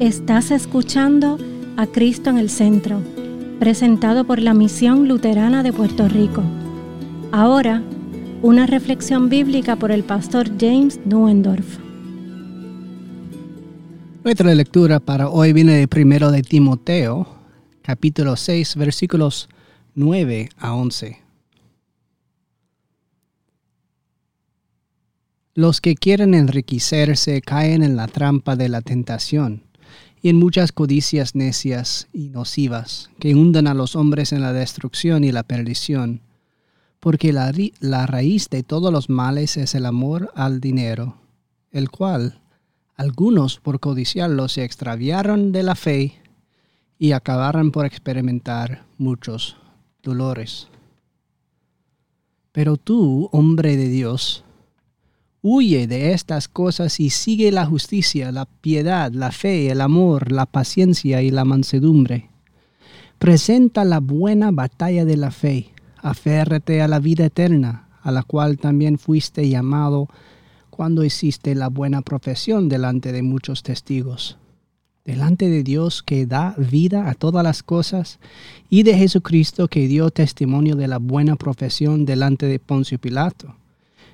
Estás escuchando a Cristo en el Centro, presentado por la Misión Luterana de Puerto Rico. Ahora, una reflexión bíblica por el pastor James Nuendorf. Nuestra lectura para hoy viene de primero de Timoteo, capítulo 6, versículos 9 a 11. Los que quieren enriquecerse caen en la trampa de la tentación y en muchas codicias necias y nocivas que hunden a los hombres en la destrucción y la perdición, porque la, la, raíz de todos los males es el amor al dinero, el cual algunos por codiciarlo se extraviaron de la fe y acabaron por experimentar muchos dolores. Pero tú, hombre de Dios, Huye de estas cosas y sigue la justicia, la piedad, la fe, el amor, la paciencia y la mansedumbre. Presenta la buena batalla de la fe, aférrate a la vida eterna, a la cual también fuiste llamado cuando hiciste la buena profesión delante de muchos testigos. Delante de Dios que da vida a todas las cosas y de Jesucristo que dio testimonio de la buena profesión delante de Poncio Pilato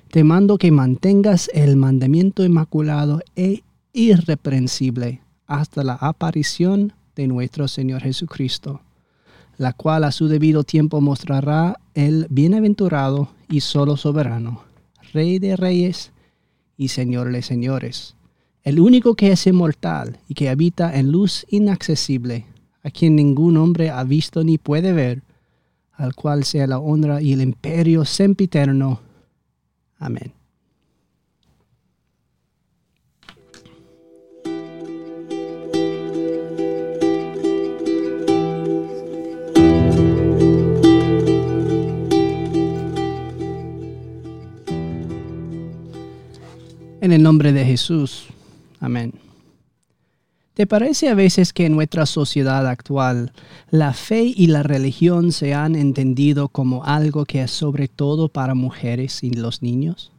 te mando que mantengas el mandamiento inmaculado e irreprensible hasta la aparición de nuestro Señor Jesucristo, la cual a su debido tiempo mostrará el bienaventurado y solo soberano, Rey de reyes y Señor de señores, el único que es inmortal y que habita en luz inaccesible, a quien ningún hombre ha visto ni puede ver, al cual sea la honra y el imperio sempiterno Amén. En el nombre de Jesús. Amén. ¿Te parece a veces que en nuestra sociedad actual la fe y la religión se han entendido como algo que es sobre todo para mujeres y los niños?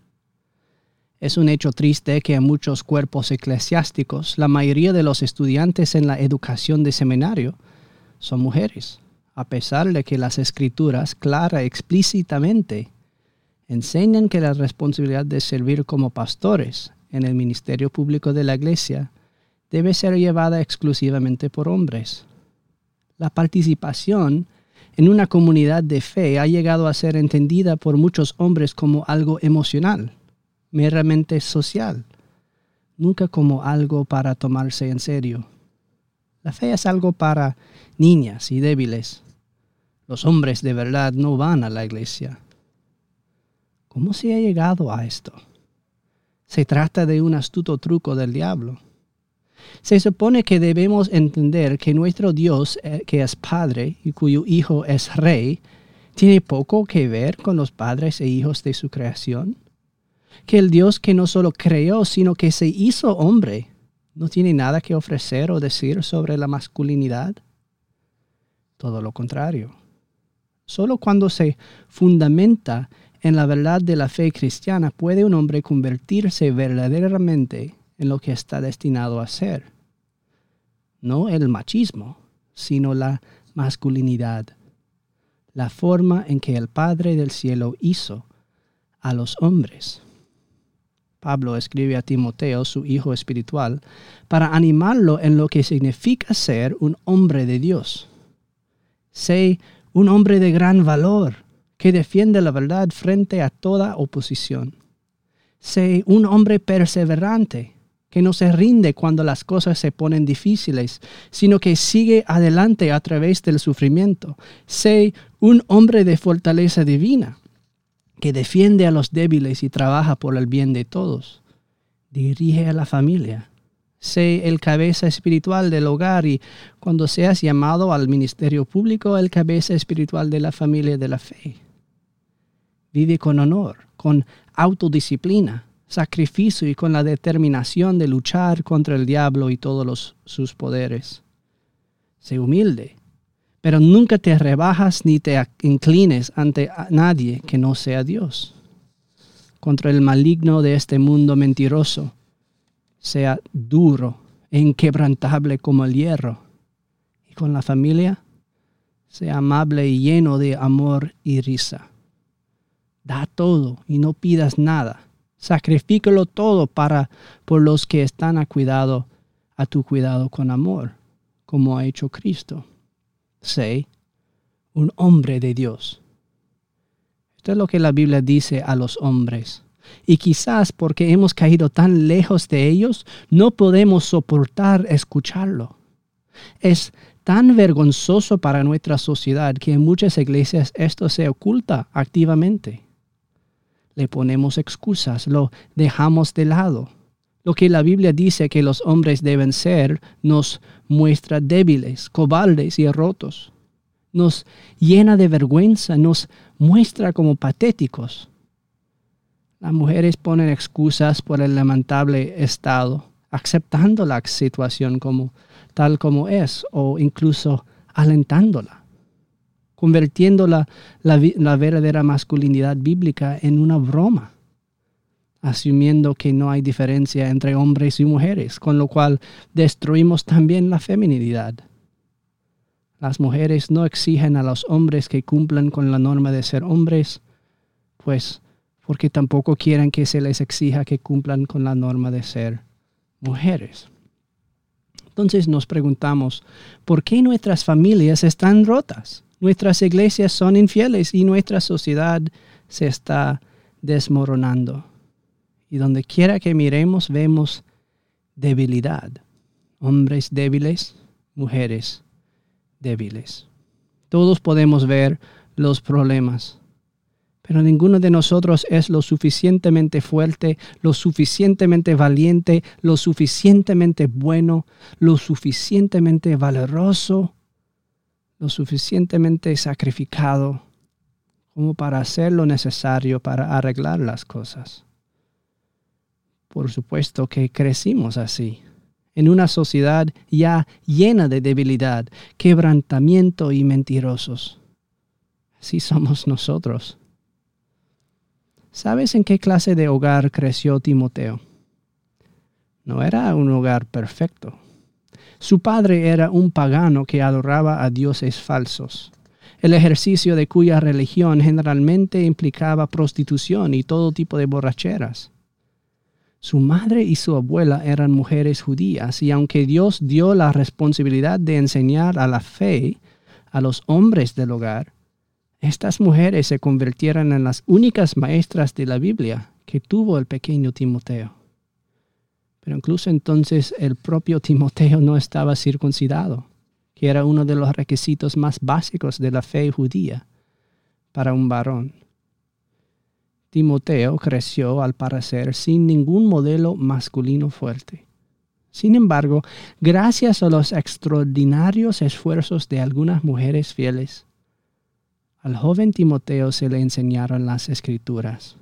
Es un hecho triste que en muchos cuerpos eclesiásticos la mayoría de los estudiantes en la educación de seminario son mujeres, a pesar de que las escrituras clara explícitamente enseñan que la responsabilidad de servir como pastores en el ministerio público de la iglesia debe ser llevada exclusivamente por hombres. La participación en una comunidad de fe ha llegado a ser entendida por muchos hombres como algo emocional, meramente social, nunca como algo para tomarse en serio. La fe es algo para niñas y débiles. Los hombres de verdad no van a la iglesia. ¿Cómo se ha llegado a esto? Se trata de un astuto truco del diablo se supone que debemos entender que nuestro Dios, eh, que es Padre y cuyo Hijo es Rey, tiene poco que ver con los padres e hijos de su creación. Que el Dios que no solo creó, sino que se hizo hombre, no tiene nada que ofrecer o decir sobre la masculinidad. Todo lo contrario. Solo cuando se fundamenta en la verdad de la fe cristiana puede un hombre convertirse verdaderamente en lo que está destinado a ser. No el machismo, sino la masculinidad, la forma en que el Padre del Cielo hizo a los hombres. Pablo escribe a Timoteo, su hijo espiritual, para animarlo en lo que significa ser un hombre de Dios. Sé un hombre de gran valor, que defiende la verdad frente a toda oposición. Sé un hombre perseverante, que no se rinde cuando las cosas se ponen difíciles, sino que sigue adelante a través del sufrimiento. Sé un hombre de fortaleza divina, que defiende a los débiles y trabaja por el bien de todos. Dirige a la familia. Sé el cabeza espiritual del hogar y cuando seas llamado al ministerio público, el cabeza espiritual de la familia de la fe. Vive con honor, con autodisciplina sacrificio y con la determinación de luchar contra el diablo y todos sus poderes. Sé humilde, pero nunca te rebajas ni te inclines ante nadie que no sea Dios. Contra el maligno de este mundo mentiroso, sea duro e inquebrantable como el hierro. Y con la familia, sea amable y lleno de amor y risa. Da todo y no pidas nada. Sacrifícalo todo para por los que están a cuidado, a tu cuidado con amor, como ha hecho Cristo. Sé un hombre de Dios. Esto es lo que la Biblia dice a los hombres. Y quizás porque hemos caído tan lejos de ellos, no podemos soportar escucharlo. Es tan vergonzoso para nuestra sociedad que en muchas iglesias esto se oculta activamente. Le ponemos excusas, lo dejamos de lado. Lo que la Biblia dice que los hombres deben ser nos muestra débiles, cobardes y rotos. Nos llena de vergüenza, nos muestra como patéticos. Las mujeres ponen excusas por el lamentable estado, aceptando la situación como tal como es o incluso alentándola, convirtiendo la, verdadera masculinidad bíblica en una broma, asumiendo que no hay diferencia entre hombres y mujeres, con lo cual destruimos también la feminidad. Las mujeres no exigen a los hombres que cumplan con la norma de ser hombres, pues porque tampoco quieren que se les exija que cumplan con la norma de ser mujeres. Entonces nos preguntamos, ¿por qué nuestras familias están rotas? Nuestras iglesias son infieles y nuestra sociedad se está desmoronando. Y donde quiera que miremos vemos debilidad. Hombres débiles, mujeres débiles. Todos podemos ver los problemas pero ninguno de nosotros es lo suficientemente fuerte, lo suficientemente valiente, lo suficientemente bueno, lo suficientemente valeroso, lo suficientemente sacrificado como para hacer lo necesario para arreglar las cosas. Por supuesto que crecimos así, en una sociedad ya llena de debilidad, quebrantamiento y mentirosos. Así somos nosotros. ¿Sabes en qué clase de hogar creció Timoteo? No era un hogar perfecto. Su padre era un pagano que adoraba a dioses falsos, el ejercicio de cuya religión generalmente implicaba prostitución y todo tipo de borracheras. Su madre y su abuela eran mujeres judías y aunque Dios dio la responsabilidad de enseñar a la fe a los hombres del hogar, estas mujeres se convirtieron en las únicas maestras de la Biblia que tuvo el pequeño Timoteo. Pero incluso entonces el propio Timoteo no estaba circuncidado, que era uno de los requisitos más básicos de la fe judía para un varón. Timoteo creció al parecer sin ningún modelo masculino fuerte. Sin embargo, gracias a los extraordinarios esfuerzos de algunas mujeres fieles, al joven Timoteo se le enseñaron las escrituras.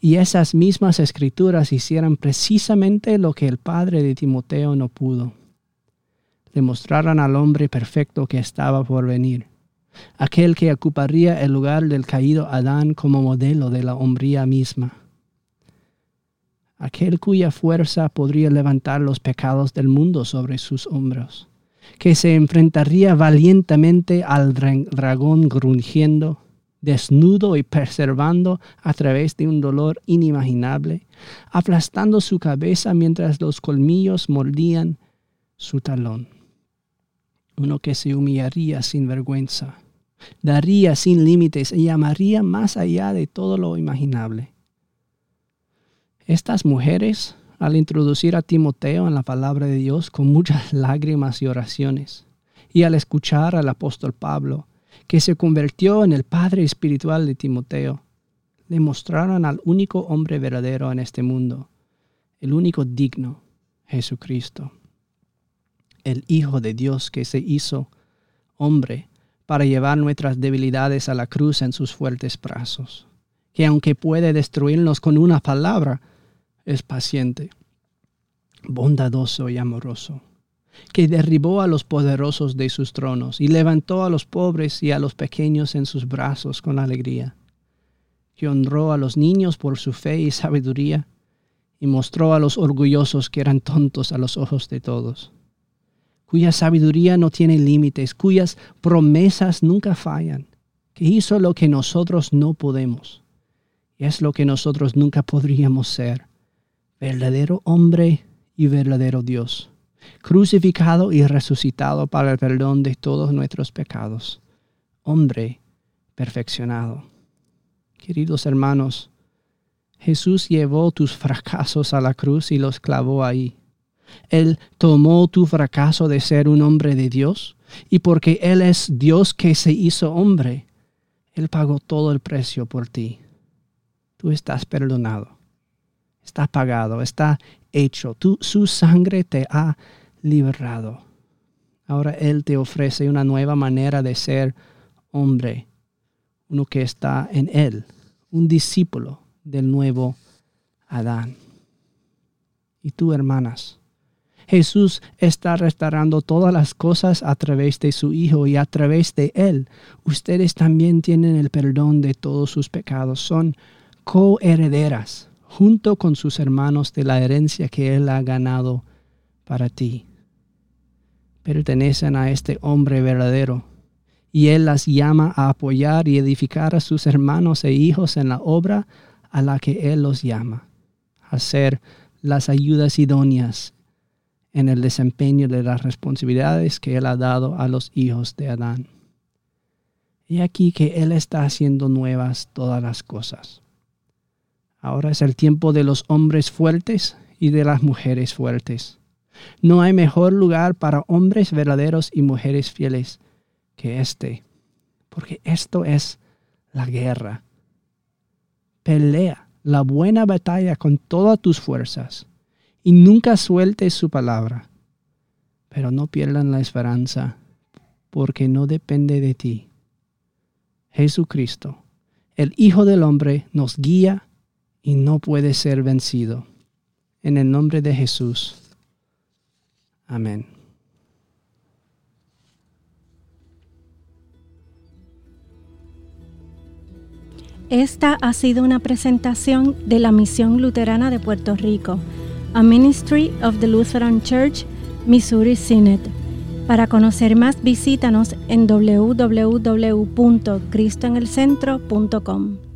Y esas mismas escrituras hicieron precisamente lo que el padre de Timoteo no pudo. Le mostraron al hombre perfecto que estaba por venir, aquel que ocuparía el lugar del caído Adán como modelo de la hombría misma, aquel cuya fuerza podría levantar los pecados del mundo sobre sus hombros que se enfrentaría valientemente al dragón grungiendo, desnudo y preservando a través de un dolor inimaginable, aplastando su cabeza mientras los colmillos mordían su talón. Uno que se humillaría sin vergüenza, daría sin límites y amaría más allá de todo lo imaginable. Estas mujeres al introducir a Timoteo en la palabra de Dios con muchas lágrimas y oraciones, y al escuchar al apóstol Pablo, que se convirtió en el padre espiritual de Timoteo, le mostraron al único hombre verdadero en este mundo, el único digno, Jesucristo, el Hijo de Dios que se hizo hombre para llevar nuestras debilidades a la cruz en sus fuertes brazos, que aunque puede destruirnos con una palabra, es paciente, bondadoso y amoroso, que derribó a los poderosos de sus tronos y levantó a los pobres y a los pequeños en sus brazos con alegría, que honró a los niños por su fe y sabiduría, y mostró a los orgullosos que eran tontos a los ojos de todos, cuya sabiduría no tiene límites, cuyas promesas nunca fallan, que hizo lo que nosotros no podemos, y es lo que nosotros nunca podríamos ser, verdadero hombre y verdadero Dios, crucificado y resucitado para el perdón de todos nuestros pecados, hombre perfeccionado. Queridos hermanos, Jesús llevó tus fracasos a la cruz y los clavó ahí. Él tomó tu fracaso de ser un hombre de Dios y porque Él es Dios que se hizo hombre, Él pagó todo el precio por ti. Tú estás perdonado, está pagado, está hecho. su sangre te ha liberado. Ahora Él te ofrece una nueva manera de ser hombre, uno que está en Él, un discípulo del nuevo Adán. Y tú, hermanas, Jesús está restaurando todas las cosas a través de su Hijo y a través de Él. Ustedes también tienen el perdón de todos sus pecados. Son coherederas junto con sus hermanos de la herencia que Él ha ganado para ti. Pertenecen a este hombre verdadero y Él las llama a apoyar y edificar a sus hermanos e hijos en la obra a la que Él los llama, a ser las ayudas idóneas en el desempeño de las responsabilidades que Él ha dado a los hijos de Adán. Y aquí que Él está haciendo nuevas todas las cosas. Ahora es el tiempo de los hombres fuertes y de las mujeres fuertes. No hay mejor lugar para hombres verdaderos y mujeres fieles que este, porque esto es la guerra pelea la buena batalla con todas tus fuerzas y nunca sueltes su palabra. Pero no pierdan la esperanza, porque no depende de ti. Jesucristo, el Hijo del Hombre, nos guía y no puede ser vencido. En el nombre de Jesús. Amén. Esta ha sido una presentación de la Misión Luterana de Puerto Rico, a Ministry of the Lutheran Church, Missouri Synod. Para conocer más, visítanos en www.cristoenelcentro.com.